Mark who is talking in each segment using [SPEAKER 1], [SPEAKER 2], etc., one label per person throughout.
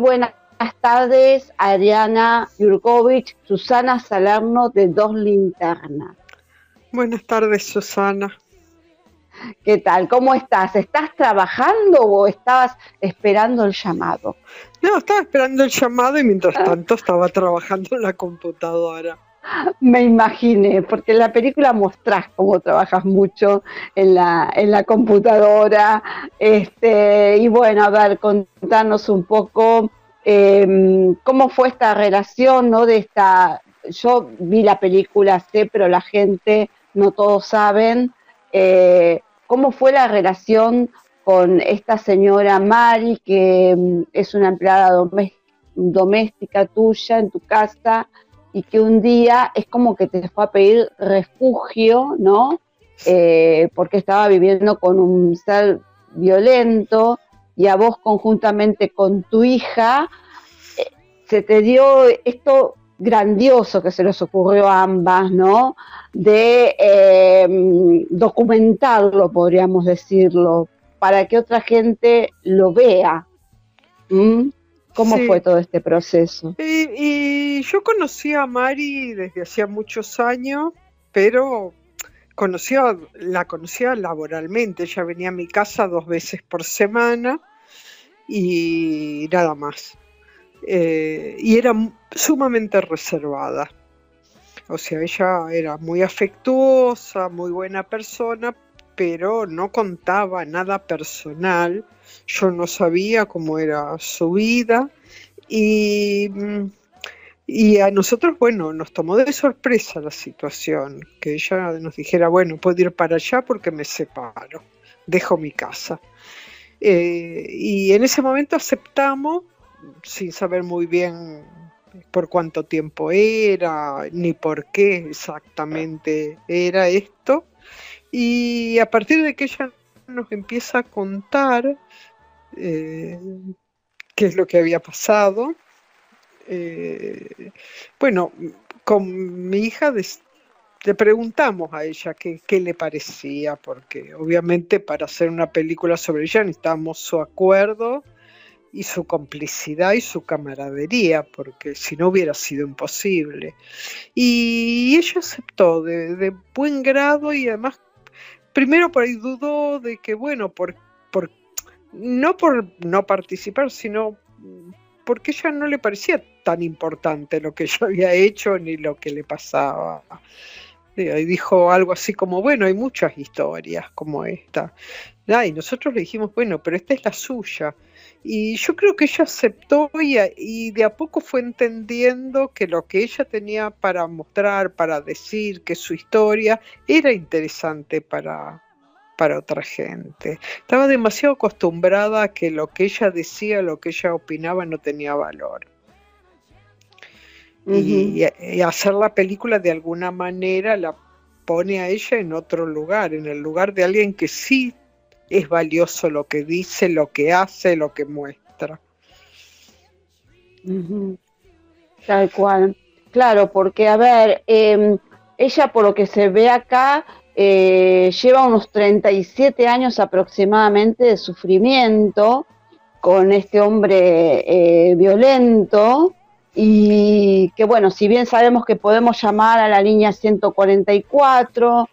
[SPEAKER 1] buenas tardes, Ariana Yurkovich, Susana Salerno de Dos Linternas.
[SPEAKER 2] Buenas tardes, Susana.
[SPEAKER 1] ¿Qué tal? ¿Cómo estás? ¿Estás trabajando o estabas esperando el llamado?
[SPEAKER 2] No, estaba esperando el llamado y mientras ah. tanto estaba trabajando en la computadora.
[SPEAKER 1] Me imaginé, porque en la película mostrás cómo trabajas mucho en la, en la computadora. Este, y bueno, a ver, contanos un poco em, cómo fue esta relación, ¿no? De esta. Yo vi la película, sé, pero la gente, no todos saben. Eh, ¿Cómo fue la relación con esta señora Mari, que em, es una empleada doméstica tuya en tu casa? Y que un día es como que te fue a pedir refugio, ¿no? Eh, porque estaba viviendo con un ser violento y a vos conjuntamente con tu hija eh, se te dio esto grandioso que se les ocurrió a ambas, ¿no? De em, documentarlo, podríamos decirlo, para que otra gente lo vea. ¿Cómo fue todo este proceso?
[SPEAKER 2] Y, yo conocía a Mari desde hacía muchos años, pero conocía, la conocía laboralmente. Ella venía a mi casa dos veces por semana y nada más. Eh, y era sumamente reservada. O sea, ella era muy afectuosa, muy buena persona, pero no contaba nada personal yo no sabía cómo era su vida y, y a nosotros, bueno, nos tomó de sorpresa la situación, que ella nos dijera, bueno, puedo ir para allá porque me separo, dejo mi casa. Eh, y en ese momento aceptamos, sin saber muy bien por cuánto tiempo era, ni por qué exactamente era esto. Y a partir de que ella nos empieza a contar eh, qué es lo que había pasado. Eh, bueno, con mi hija le preguntamos a ella qué, le parecía, porque obviamente para hacer una película sobre ella necesitamos su acuerdo y su complicidad y su camaradería, porque si no hubiera sido imposible. Y ella aceptó de, de buen grado y además, primero por ahí dudó de que, bueno, por, por no por no participar, sino porque ella no le parecía tan importante lo que yo había hecho ni lo que le pasaba. Y dijo algo así como, bueno, hay muchas historias como esta. y nosotros le dijimos, bueno, pero esta es la suya. Y yo creo que ella aceptó y, de a poco fue entendiendo que lo que ella tenía para mostrar, para decir, que su historia era interesante para, para otra gente. Estaba demasiado acostumbrada a que lo que ella decía, lo que ella opinaba no tenía valor. y, hacer la película de alguna manera la pone a ella en otro lugar, en el lugar de alguien que sí es valioso lo que dice, lo que hace, lo que muestra.
[SPEAKER 1] Tal cual. Claro, porque a ver, em, ella por lo que se ve acá, eh, lleva unos 37 años aproximadamente de sufrimiento con este hombre eh, violento y que bueno, si bien sabemos que podemos llamar a la línea 144,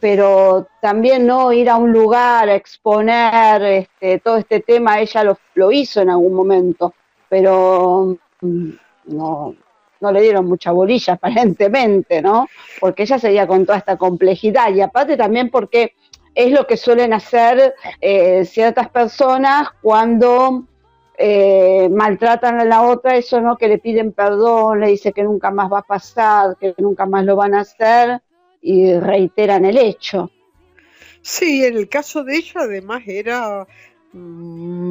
[SPEAKER 1] pero también no ir a un lugar a exponer este, todo este tema, ella lo, hizo en algún momento, pero mm, no, no le dieron mucha bolilla aparentemente, ¿no? Porque ella seguía con toda esta complejidad y aparte también porque es lo que suelen hacer eh, ciertas personas cuando eh, maltratan a la otra, eso no, que le piden perdón, le dice que nunca más va a pasar, que nunca más lo van a hacer y reiteran el hecho.
[SPEAKER 2] Sí, en el caso de ella además era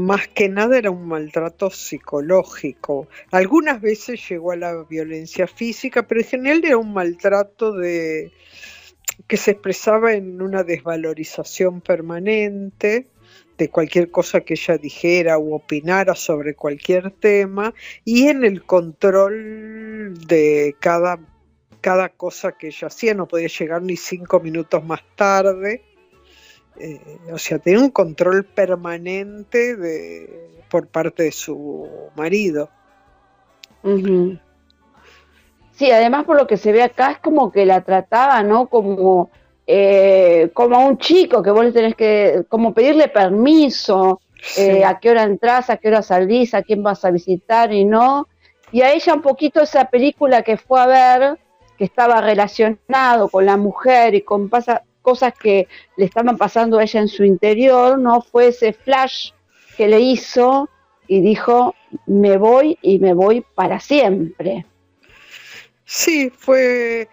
[SPEAKER 2] más que nada era un maltrato psicológico. Algunas veces llegó a la violencia física, pero en general era un maltrato de que se expresaba en una desvalorización permanente de cualquier cosa que ella dijera o opinara sobre cualquier tema y en el control de cada, cada cosa que ella hacía, no podía llegar ni cinco minutos más tarde eh, o sea, tenía un control permanente de, por parte de su marido.
[SPEAKER 1] Sí, además por lo que se ve acá es como que la trataba, ¿no? Como, eh, como a un chico que vos le tenés que, como pedirle permiso, eh, a qué hora entras, a qué hora salís, a quién vas a visitar y no. Y a ella un poquito esa película que fue a ver, que estaba relacionado con la mujer y con cosas que le estaban pasando a ella en su interior, ¿no? Fue ese flash que le hizo y dijo, me voy y me voy para siempre.
[SPEAKER 2] Sí, fue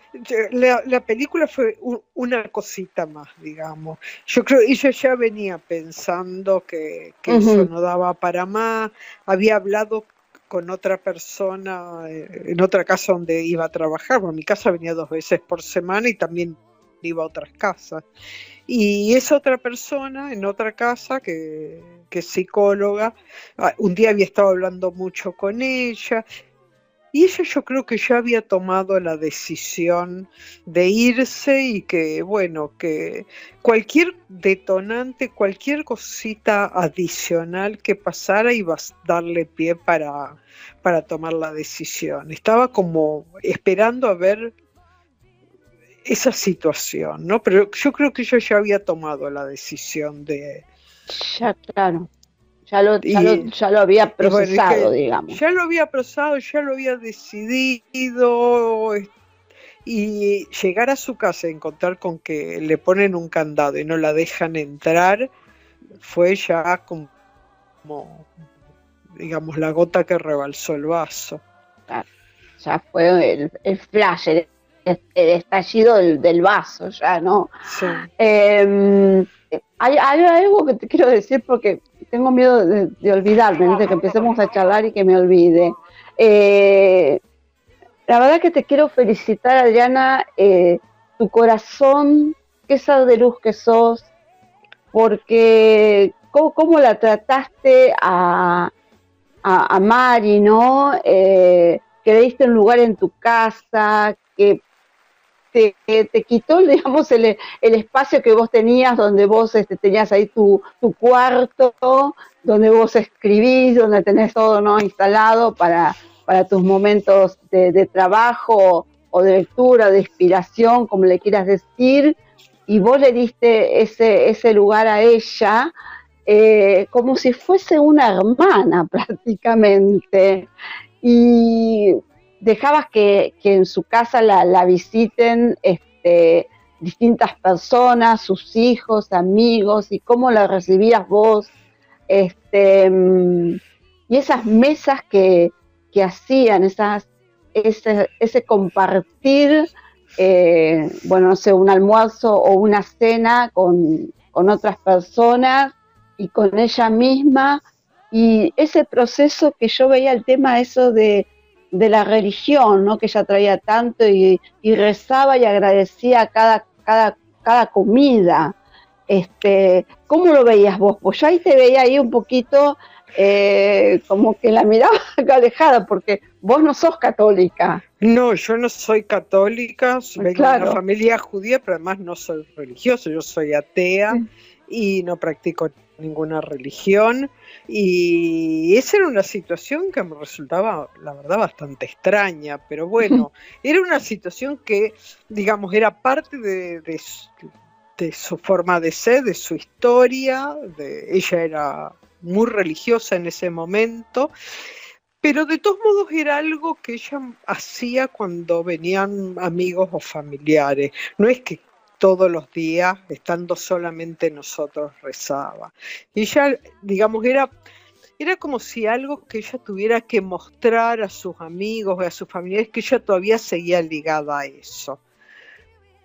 [SPEAKER 2] la, película fue una cosita más, digamos. Yo creo ella ya venía pensando que, eso no daba para más. Había hablado con otra persona eh, en otra casa donde iba a trabajar. Bueno, mi casa venía dos veces por semana y también iba a otras casas. Y esa otra persona en otra casa que, que es psicóloga, ah, un día había estado hablando mucho con ella y ella yo creo que ya había tomado la decisión de irse y que, bueno, que cualquier detonante, cualquier cosita adicional que pasara iba a darle pie para, para tomar la decisión. Estaba como esperando a ver esa situación, ¿no? Pero yo creo que ella ya había tomado la decisión de...
[SPEAKER 1] Ya, claro. Ya lo, ya, lo, había procesado, digamos.
[SPEAKER 2] Ya lo había procesado, ya lo había decidido. Y llegar a su casa y encontrar con que le ponen un candado y no la dejan entrar, fue ya como, digamos, la gota que rebalsó el vaso.
[SPEAKER 1] ya fue el, flash, el, estallido del, vaso, ya, ¿no? Sí. Em, hay, algo que te quiero decir porque tengo miedo de, olvidarme, de que empecemos a charlar y que me olvide. Eh, la verdad que te quiero felicitar, Adriana, eh, tu corazón, qué sal de luz que sos, porque cómo, la trataste a, a, Mari, ¿no? Eh, que le diste un lugar en tu casa, que te, quitó, digamos, el, espacio que vos tenías, donde vos este, tenías ahí tu, cuarto, donde vos escribís, donde tenés todo ¿no? instalado para, tus momentos de, trabajo o de lectura, de inspiración, como le quieras decir, y vos le diste ese, ese lugar a ella, eh, como si fuese una hermana prácticamente. Y dejabas que, en su casa la, visiten este, distintas personas, sus hijos, amigos, y cómo la recibías vos, este, mm, y esas mesas que, hacían, esas, ese, compartir, eh, bueno, no sé, un almuerzo o una cena con, con otras personas y con ella misma, y ese proceso que yo veía el tema, eso de de la religión, ¿no? Que ella traía tanto y, rezaba y agradecía cada, cada, cada comida. Este, ¿Cómo lo veías vos? Pues yo ahí te veía ahí un poquito eh, como que la miraba alejada, porque vos no sos católica.
[SPEAKER 2] No, yo no soy católica, soy de una familia judía, pero además no soy religiosa, yo soy atea y no practico ninguna religión y esa era una situación que me resultaba, la verdad, bastante extraña, pero bueno, era una situación que, digamos, era parte de, de, su forma de ser, de su historia, de, ella era muy religiosa en ese momento, pero de todos modos era algo que ella hacía cuando venían amigos o familiares. No es que todos los días, estando solamente nosotros, rezaba. Y ella, digamos, era, era como si algo que ella tuviera que mostrar a sus amigos a sus familiares, que ella todavía seguía ligada a eso.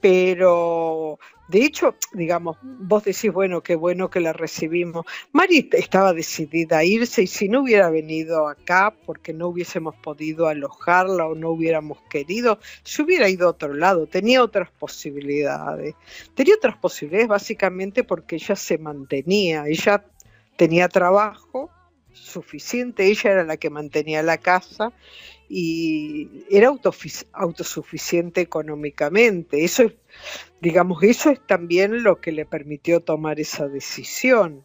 [SPEAKER 2] Pero de hecho, digamos, vos decís, bueno, qué bueno que la recibimos. Mari estaba decidida a irse y si no hubiera venido acá porque no hubiésemos podido alojarla o no hubiéramos querido, se hubiera ido a otro lado, tenía otras posibilidades. Tenía otras posibilidades básicamente porque ella se mantenía, ella tenía trabajo, suficiente, ella era la que mantenía la casa y era autosuficiente económicamente. Eso es, digamos, eso es también lo que le permitió tomar esa decisión.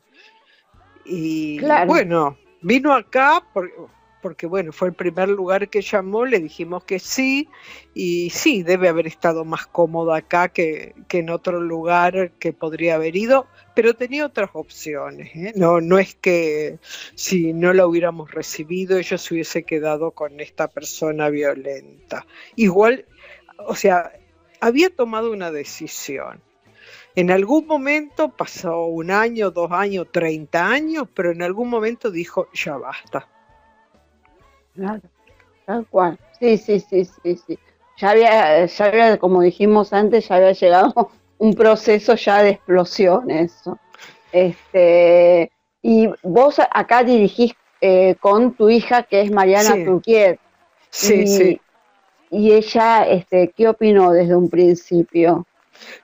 [SPEAKER 2] Y bueno, vino acá porque, bueno, fue el primer lugar que llamó, le dijimos que sí, y sí, debe haber estado más cómodo acá que, que en otro lugar que podría haber ido, pero tenía otras opciones. ¿eh? No, no es que si no la hubiéramos recibido, ella se hubiese quedado con esta persona violenta. Igual, o sea, había tomado una decisión. En algún momento pasó un año, dos años, treinta años, pero en algún momento dijo, ya basta.
[SPEAKER 1] Claro, tal cual. Sí, sí, sí, sí, sí. Ya había, ya había, como dijimos antes, ya había llegado un proceso ya de explosión eso. Este, y vos acá dirigís eh, con tu hija que es Mariana sí.
[SPEAKER 2] Sí,
[SPEAKER 1] y,
[SPEAKER 2] sí.
[SPEAKER 1] Y ella, este, ¿qué opinó desde un principio?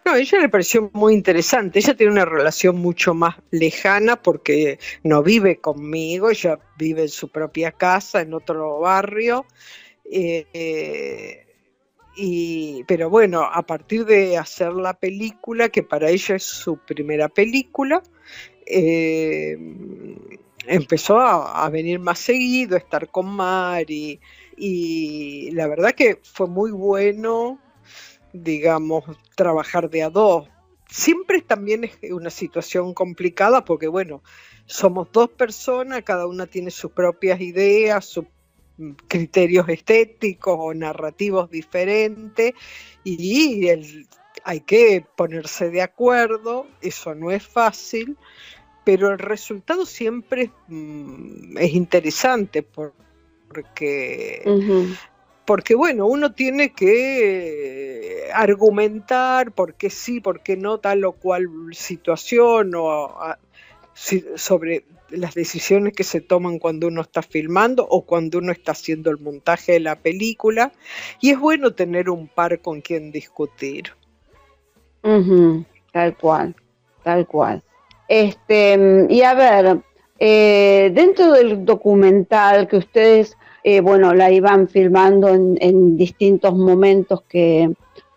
[SPEAKER 2] No, a ella le pareció muy interesante. Ella tiene una relación mucho más lejana porque no vive conmigo, ella vive en su propia casa, en otro barrio. Eh, eh, pero bueno, a partir de hacer la película, que para ella es su primera película, eh, empezó a, venir más seguido, a estar con Mari, y la verdad que fue muy bueno, digamos, trabajar de a dos. Siempre también es una situación complicada porque, bueno, somos dos personas, cada una tiene sus propias ideas, su criterios estéticos o narrativos diferentes y hay que ponerse de acuerdo, eso no es fácil, pero el resultado siempre mm, es interesante porque, porque, bueno, uno tiene que argumentar por qué sí, por qué no tal o cual situación o sobre las decisiones que se toman cuando uno está filmando o cuando uno está haciendo el montaje de la película. Y es bueno tener un par con quien discutir.
[SPEAKER 1] tal cual, tal cual. Este, y a ver, eh, dentro del documental que ustedes, eh, bueno, la iban filmando en, en, distintos momentos que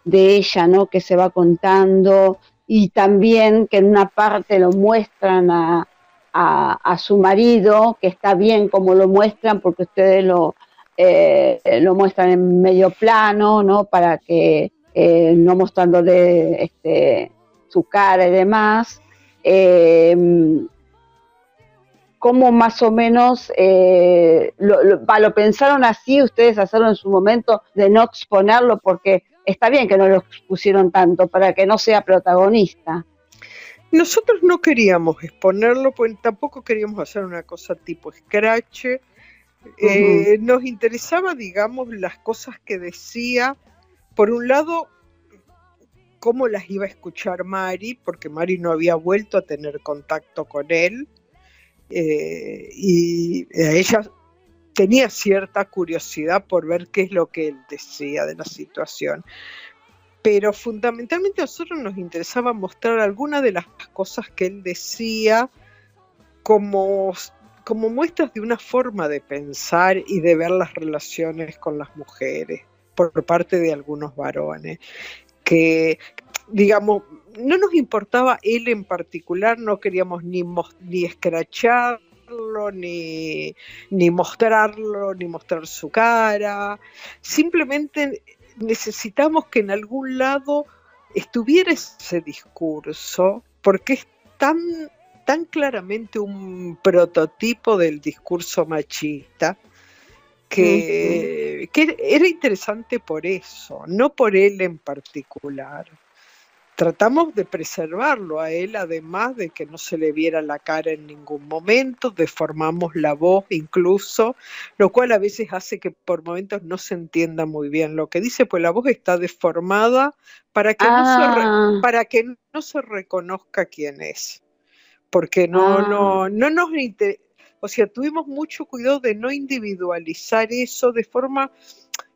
[SPEAKER 1] de ella, ¿no? Que se va contando y también que en una parte lo muestran a, a, su marido, que está bien como lo muestran, porque ustedes lo, eh, muestran en medio plano, ¿no? Para que eh, no mostrándole este, su cara y demás. ¿Cómo más o menos lo, lo, pensaron así ustedes hacerlo en su momento de no exponerlo? Porque está bien que no lo expusieron tanto para que no sea protagonista.
[SPEAKER 2] Nosotros no queríamos exponerlo, pues tampoco queríamos hacer una cosa tipo scratch. Eh, nos interesaba, digamos, las cosas que decía. Por un lado, cómo las iba a escuchar Mari, porque Mari no había vuelto a tener contacto con él. Eh, y ella tenía cierta curiosidad por ver qué es lo que él decía de la situación. Pero fundamentalmente a nosotros nos interesaba mostrar algunas de las cosas que él decía como, como muestras de una forma de pensar y de ver las relaciones con las mujeres por parte de algunos varones, que digamos, no nos importaba él en particular, no queríamos ni, ni escracharlo, ni, ni mostrarlo, ni mostrar su cara, simplemente necesitamos que en algún lado estuviera ese discurso, porque es tan, tan claramente un prototipo del discurso machista que, que era interesante por eso, no por él en particular tratamos de preservarlo a él, además de que no se le viera la cara en ningún momento, deformamos la voz incluso, lo cual a veces hace que por momentos no se entienda muy bien lo que dice, pues la voz está deformada para que, no, se ah. para que no se reconozca quién es, porque no, no, ah. no nos o sea, tuvimos mucho cuidado de no individualizar eso de forma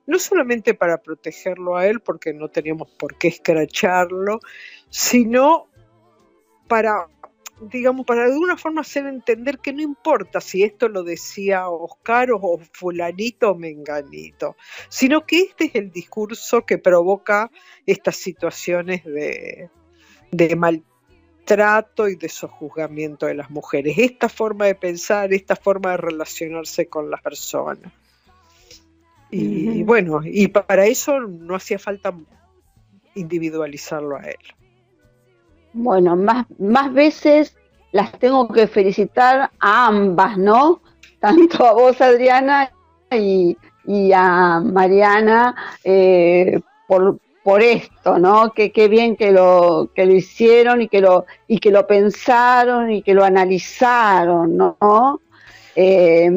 [SPEAKER 2] no solamente para protegerlo a él, porque no teníamos por qué escracharlo, sino para digamos, para de alguna forma hacer entender que no importa si esto lo decía Oscar o fulanito o menganito, sino que este es el discurso que provoca estas situaciones de, de maltrato y de sojuzgamiento de las mujeres. Esta forma de pensar, esta forma de relacionarse con las personas. Y, bueno, y para eso no hacía falta individualizarlo a él.
[SPEAKER 1] Bueno, más, más veces las tengo que felicitar a ambas, ¿no? Tanto a vos, Adriana, y, a Mariana eh, por, por esto, ¿no? Que qué bien que lo, que lo hicieron y que lo, y que lo pensaron y que lo analizaron, ¿no? Eh,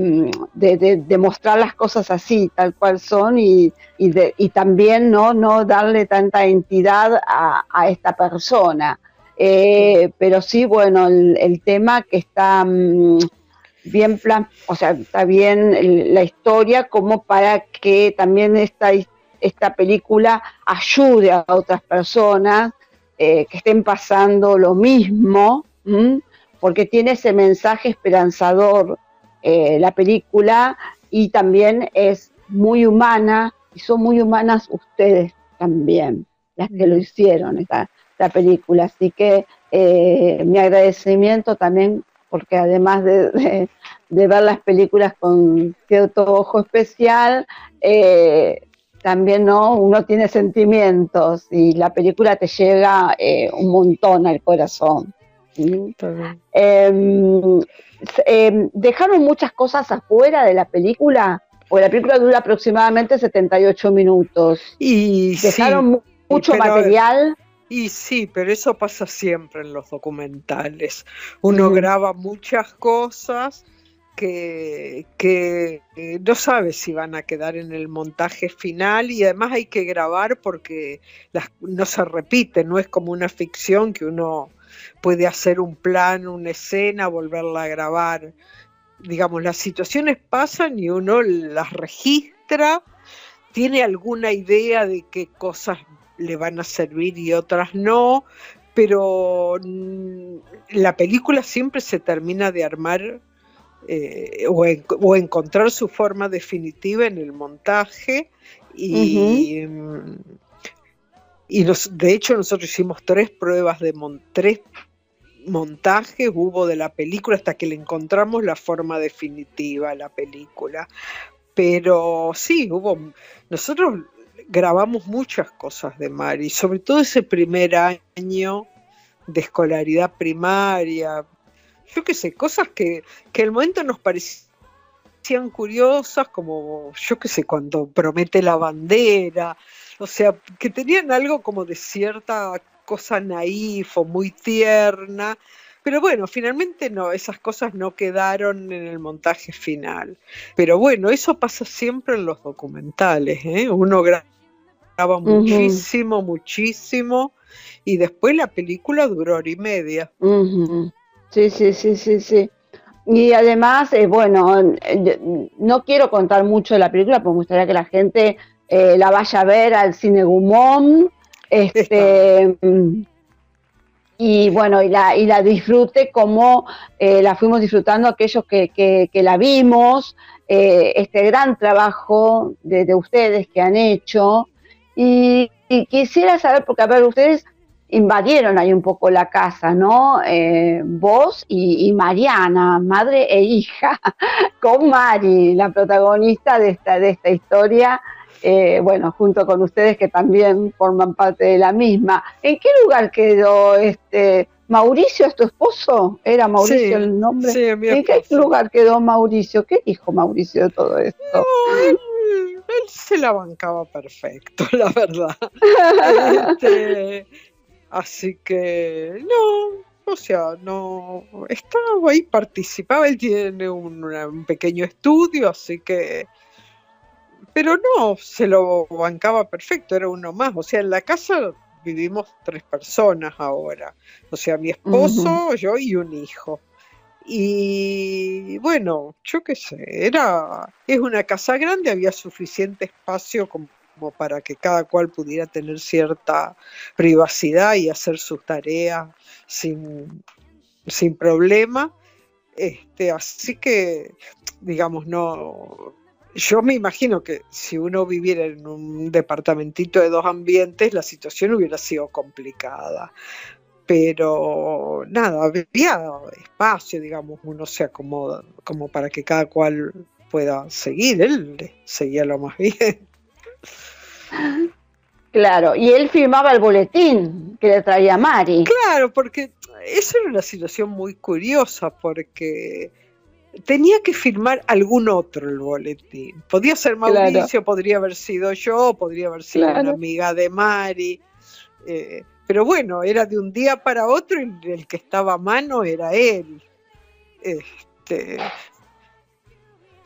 [SPEAKER 1] de, mostrar las cosas así, tal cual son, y, y, también ¿no? no darle tanta entidad a, esta persona. Eh, pero sí, bueno, el, tema que está mm, bien plan, o sea, está bien la historia como para que también esta, esta película ayude a otras personas eh, que estén pasando lo mismo, porque tiene ese mensaje esperanzador eh, la película y también es muy humana y son muy humanas ustedes también, las que lo hicieron esta, película. Así que eh, mi agradecimiento también porque además de, ver las películas con cierto ojo especial, eh, también ¿no? uno tiene sentimientos y la película te llega un montón al corazón. Eh, dejaron muchas cosas afuera de la película, porque la película dura aproximadamente 78 minutos.
[SPEAKER 2] Y
[SPEAKER 1] dejaron mucho material.
[SPEAKER 2] Y sí, pero eso pasa siempre en los documentales. Uno graba muchas cosas que, que, eh, no sabe si van a quedar en el montaje final y además hay que grabar porque las, no se repite, no es como una ficción que uno puede hacer un plan, una escena, volverla a grabar. Digamos, las situaciones pasan y uno las registra, tiene alguna idea de qué cosas le van a servir y otras no, pero mm, la película siempre se termina de armar eh, o, encontrar su forma definitiva en el montaje y, y de hecho nosotros hicimos tres pruebas de tres montajes hubo de la película hasta que le encontramos la forma definitiva a la película. Pero sí, hubo, nosotros grabamos muchas cosas de Mari, sobre todo ese primer año de escolaridad primaria, yo qué sé, cosas que, que al momento nos parecían curiosas, como yo qué sé, cuando promete la bandera, o sea, que tenían algo como de cierta cosa naif o muy tierna, pero bueno, finalmente no, esas cosas no quedaron en el montaje final. Pero bueno, eso pasa siempre en los documentales, ¿eh? uno graba muchísimo, muchísimo, y después la película duró hora y media.
[SPEAKER 1] Sí, sí, sí, sí, sí. Y además, eh, bueno, no quiero contar mucho de la película, porque me gustaría que la gente eh, la vaya a ver al cine Gumón, este, y bueno, y la, y la disfrute como eh, la fuimos disfrutando aquellos que, la vimos, eh, este gran trabajo de, ustedes que han hecho. Y, quisiera saber, porque a ver, ustedes invadieron ahí un poco la casa, ¿no? vos y, y, Mariana, madre e hija, con Mari, la protagonista de esta, de esta historia eh, bueno, junto con ustedes que también forman parte de la misma. ¿En qué lugar quedó este Mauricio, es tu esposo? ¿Era Mauricio el nombre?
[SPEAKER 2] Sí,
[SPEAKER 1] ¿En qué lugar quedó Mauricio? ¿Qué dijo Mauricio de todo esto?
[SPEAKER 2] él, se la bancaba perfecto, la verdad. Este, así que, no, o sea, no, estaba ahí, participaba, él tiene un pequeño estudio, así que pero no, se lo bancaba perfecto, era uno más. O sea, en la casa vivimos tres personas ahora. O sea, mi esposo, yo y un hijo. Y bueno, yo qué sé, era, es una casa grande, había suficiente espacio como, para que cada cual pudiera tener cierta privacidad y hacer sus tareas sin, sin problema. Este, así que, digamos, no. Yo me imagino que si uno viviera en un departamentito de dos ambientes, la situación hubiera sido complicada. Pero nada, había espacio, digamos, uno se acomoda como para que cada cual pueda seguir. Él seguía lo más bien.
[SPEAKER 1] Claro, y él firmaba el boletín que le traía Mari.
[SPEAKER 2] Claro, porque esa era una situación muy curiosa, porque tenía que firmar algún otro el boletín. Podía ser Mauricio, podría haber sido yo, podría haber sido una amiga de Mari. Eh, pero bueno, era de un día para otro y el que estaba a mano era él. Este,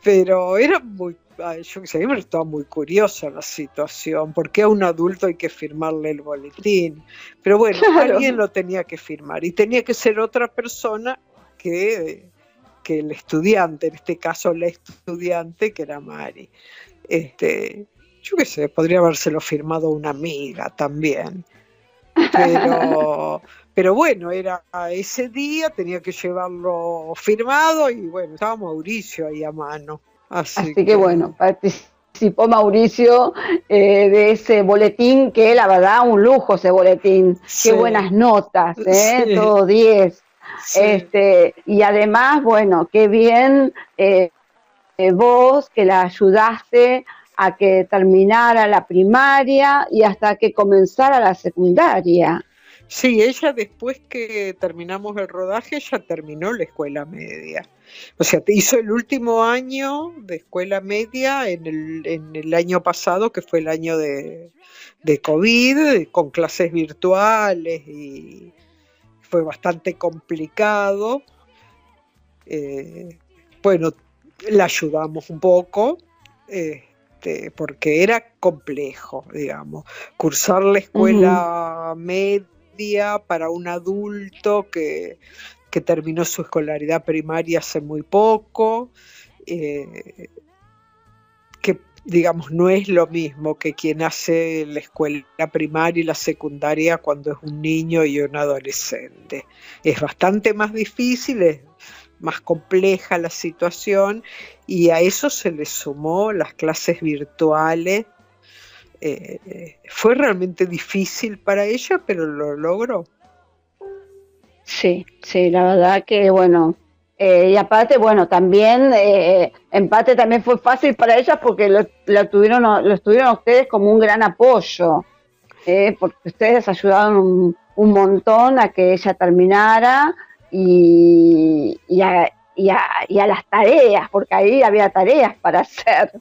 [SPEAKER 2] pero era muy yo que sé, estaba muy curiosa la situación, porque a un adulto hay que firmarle el boletín. Pero bueno, alguien lo tenía que firmar y tenía que ser otra persona que, que el estudiante, en este caso la estudiante que era Mari. Este, yo qué sé, podría habérselo firmado una amiga también. Pero, pero bueno, era ese día, tenía que llevarlo firmado y bueno, estaba Mauricio ahí a mano.
[SPEAKER 1] Así, que, bueno, participó Mauricio eh, de ese boletín que la verdad un lujo ese boletín. Qué buenas notas, ¿eh? todo 10. Este, y además, bueno, qué bien eh, eh, vos que la ayudaste a que terminara la primaria y hasta que comenzara la secundaria.
[SPEAKER 2] Sí, ella después que terminamos el rodaje, ella terminó la escuela media. O sea, hizo el último año de escuela media en el, año pasado, que fue el año de, COVID, con clases virtuales y fue bastante complicado. Eh, bueno, la ayudamos un poco. Este, porque era complejo, digamos, cursar la escuela media para un adulto que, terminó su escolaridad primaria hace muy poco, eh, que digamos no es lo mismo que quien hace la escuela primaria y la secundaria cuando es un niño y un adolescente. Es bastante más difícil, es más compleja la situación y a eso se le sumó las clases virtuales eh, fue realmente difícil para ella, pero lo logró.
[SPEAKER 1] Sí, sí, la verdad que bueno. Eh, y aparte, bueno, también eh, empate también fue fácil para ella porque lo, tuvieron, lo estuvieron ustedes como un gran apoyo, porque ustedes ayudaron un, montón a que ella terminara y, y, a, y, a, y a las tareas, porque ahí había tareas para hacer.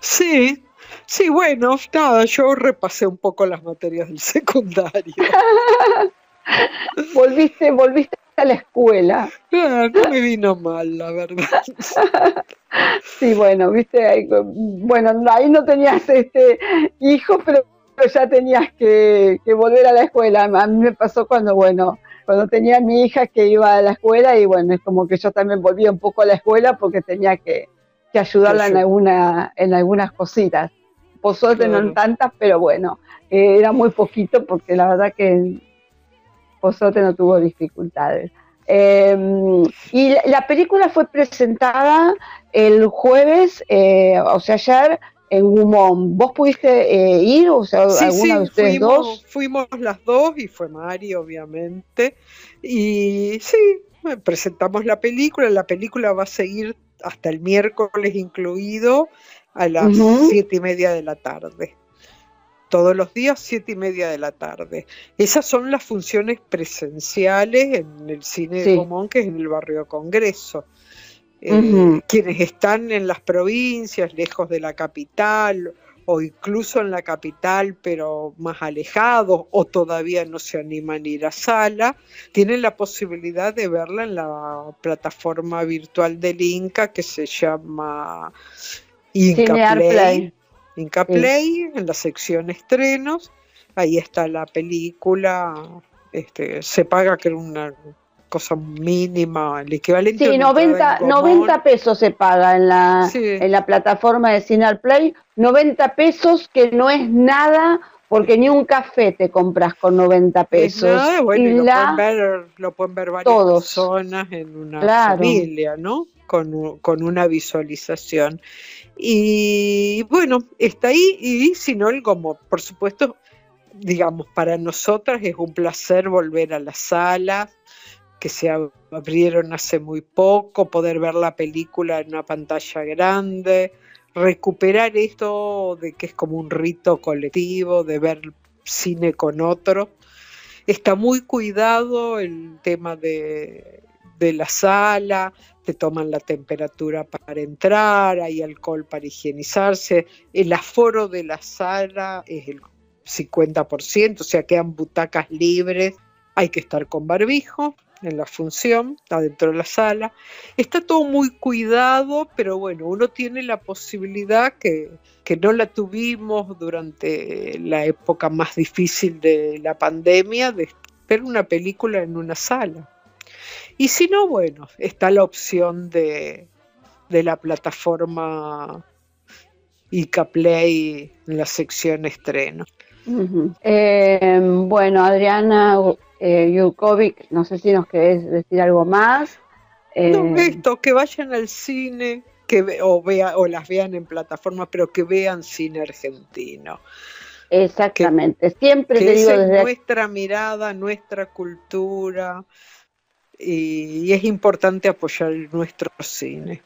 [SPEAKER 2] Sí, Sí, bueno, nada, yo repasé un poco las materias del secundario.
[SPEAKER 1] volviste, volviste a la escuela.
[SPEAKER 2] Ah, no, me vino mal, la verdad.
[SPEAKER 1] sí, bueno, viste, bueno, ahí no tenías este hijo, pero ya tenías que, volver a la escuela. A mí me pasó cuando, bueno, cuando tenía a mi hija que iba a la escuela y bueno, es como que yo también volvía un poco a la escuela porque tenía que, ayudarla en, alguna, en algunas cositas. Por suerte no tantas, pero bueno, eh, era muy poquito porque la verdad que suerte no tuvo dificultades. Em, y la, película fue presentada el jueves, eh, o sea, ayer en Gumón. ¿Vos pudiste eh, ir? O sea, alguna de ustedes
[SPEAKER 2] fuimos,
[SPEAKER 1] dos?
[SPEAKER 2] Fuimos las dos y fue Mari, obviamente. Y sí, presentamos la película. La película va a seguir hasta el miércoles incluido a las siete y media de la tarde. Todos los días, siete y media de la tarde. Esas son las funciones presenciales en el cine de Común, que es en el barrio Congreso. Eh, quienes están en las provincias, lejos de la capital, o incluso en la capital, pero más alejados, o todavía no se animan a ir a sala, tienen la posibilidad de verla en la plataforma virtual del Inca que se llama Inca Play. Inca Play, en la sección estrenos, ahí está la película, este, se paga que era una cosa mínima, el equivalente
[SPEAKER 1] sí, 90, 90 pesos se paga en la, en la plataforma de Cinear Play, 90 pesos que no es nada porque ni un café te compras con 90 pesos.
[SPEAKER 2] bueno, y lo, pueden ver, lo, pueden ver, varias personas en una familia, ¿no? Con, con, una visualización. Y bueno, está ahí y si no, como por supuesto, digamos, para nosotras es un placer volver a la sala, que se abrieron hace muy poco, poder ver la película en una pantalla grande, recuperar esto de que es como un rito colectivo, de ver cine con otro. Está muy cuidado el tema de, la sala, te toman la temperatura para entrar, hay alcohol para higienizarse, el aforo de la sala es el 50%, o sea, quedan butacas libres, hay que estar con barbijo, en la función, adentro de la sala. Está todo muy cuidado, pero bueno, uno tiene la posibilidad que, que no la tuvimos durante la época más difícil de la pandemia, de ver una película en una sala. Y si no, bueno, está la opción de, de la plataforma Ica Play en la sección estreno.
[SPEAKER 1] Eh, bueno, Adriana, eh, no sé si nos querés decir algo más.
[SPEAKER 2] no, eh, esto, que vayan al cine, que o, vea, o las vean en plataformas, pero que vean cine argentino.
[SPEAKER 1] Exactamente, siempre te digo
[SPEAKER 2] desde... nuestra mirada, nuestra cultura, y, es importante apoyar nuestro cine.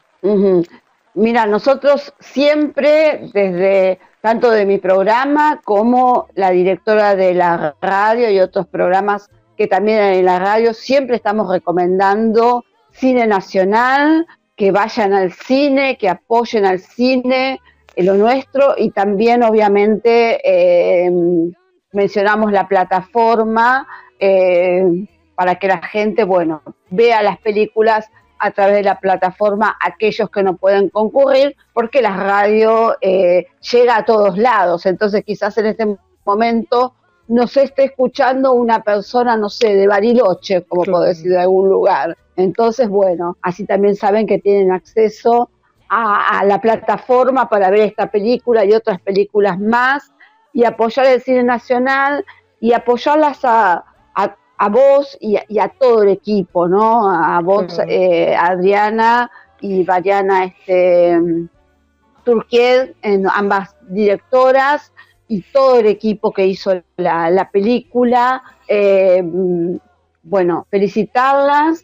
[SPEAKER 1] Mira, nosotros siempre, desde tanto de mi programa como la directora de la radio y otros programas que también en la radio siempre estamos recomendando cine nacional, que vayan al cine, que apoyen al cine, en lo nuestro, y también obviamente eh, mencionamos la plataforma eh, para que la gente, bueno, vea las películas a través de la plataforma aquellos que no pueden concurrir, porque la radio eh, llega a todos lados, entonces quizás en este momento nos esté escuchando una persona, no sé, de Bariloche, como puedo decir, de algún lugar. Entonces, bueno, así también saben que tienen acceso a, la plataforma para ver esta película y otras películas más y apoyar el cine nacional y apoyarlas a, a, vos y a, todo el equipo, ¿no? A vos, eh, Adriana y Mariana este, en ambas directoras, y todo el equipo que hizo la, película. Eh, bueno, felicitarlas,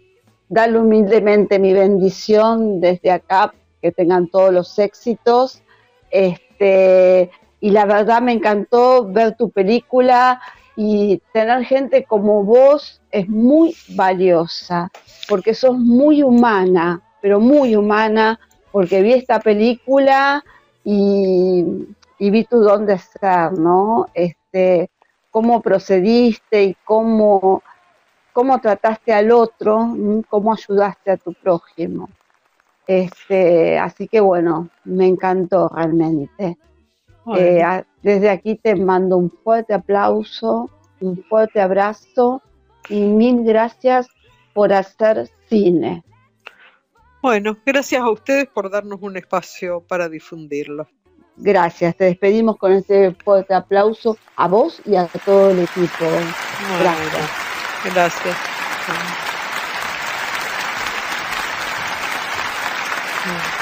[SPEAKER 1] darle humildemente mi bendición desde acá, que tengan todos los éxitos. Este, y la verdad me encantó ver tu película y tener gente como vos es muy valiosa, porque sos muy humana, pero muy humana, porque vi esta película y y vi tu don de ser, ¿no? Este, cómo procediste y cómo, cómo trataste al otro, cómo ayudaste a tu prójimo. Este, así que bueno, me encantó realmente. Eh, desde aquí te mando un fuerte aplauso, un fuerte abrazo y mil gracias por hacer cine.
[SPEAKER 2] Bueno, gracias a ustedes por darnos un espacio para difundirlo.
[SPEAKER 1] Gracias, te despedimos con este fuerte aplauso a vos y a todo el equipo.
[SPEAKER 2] gracias. Gracias. Mm.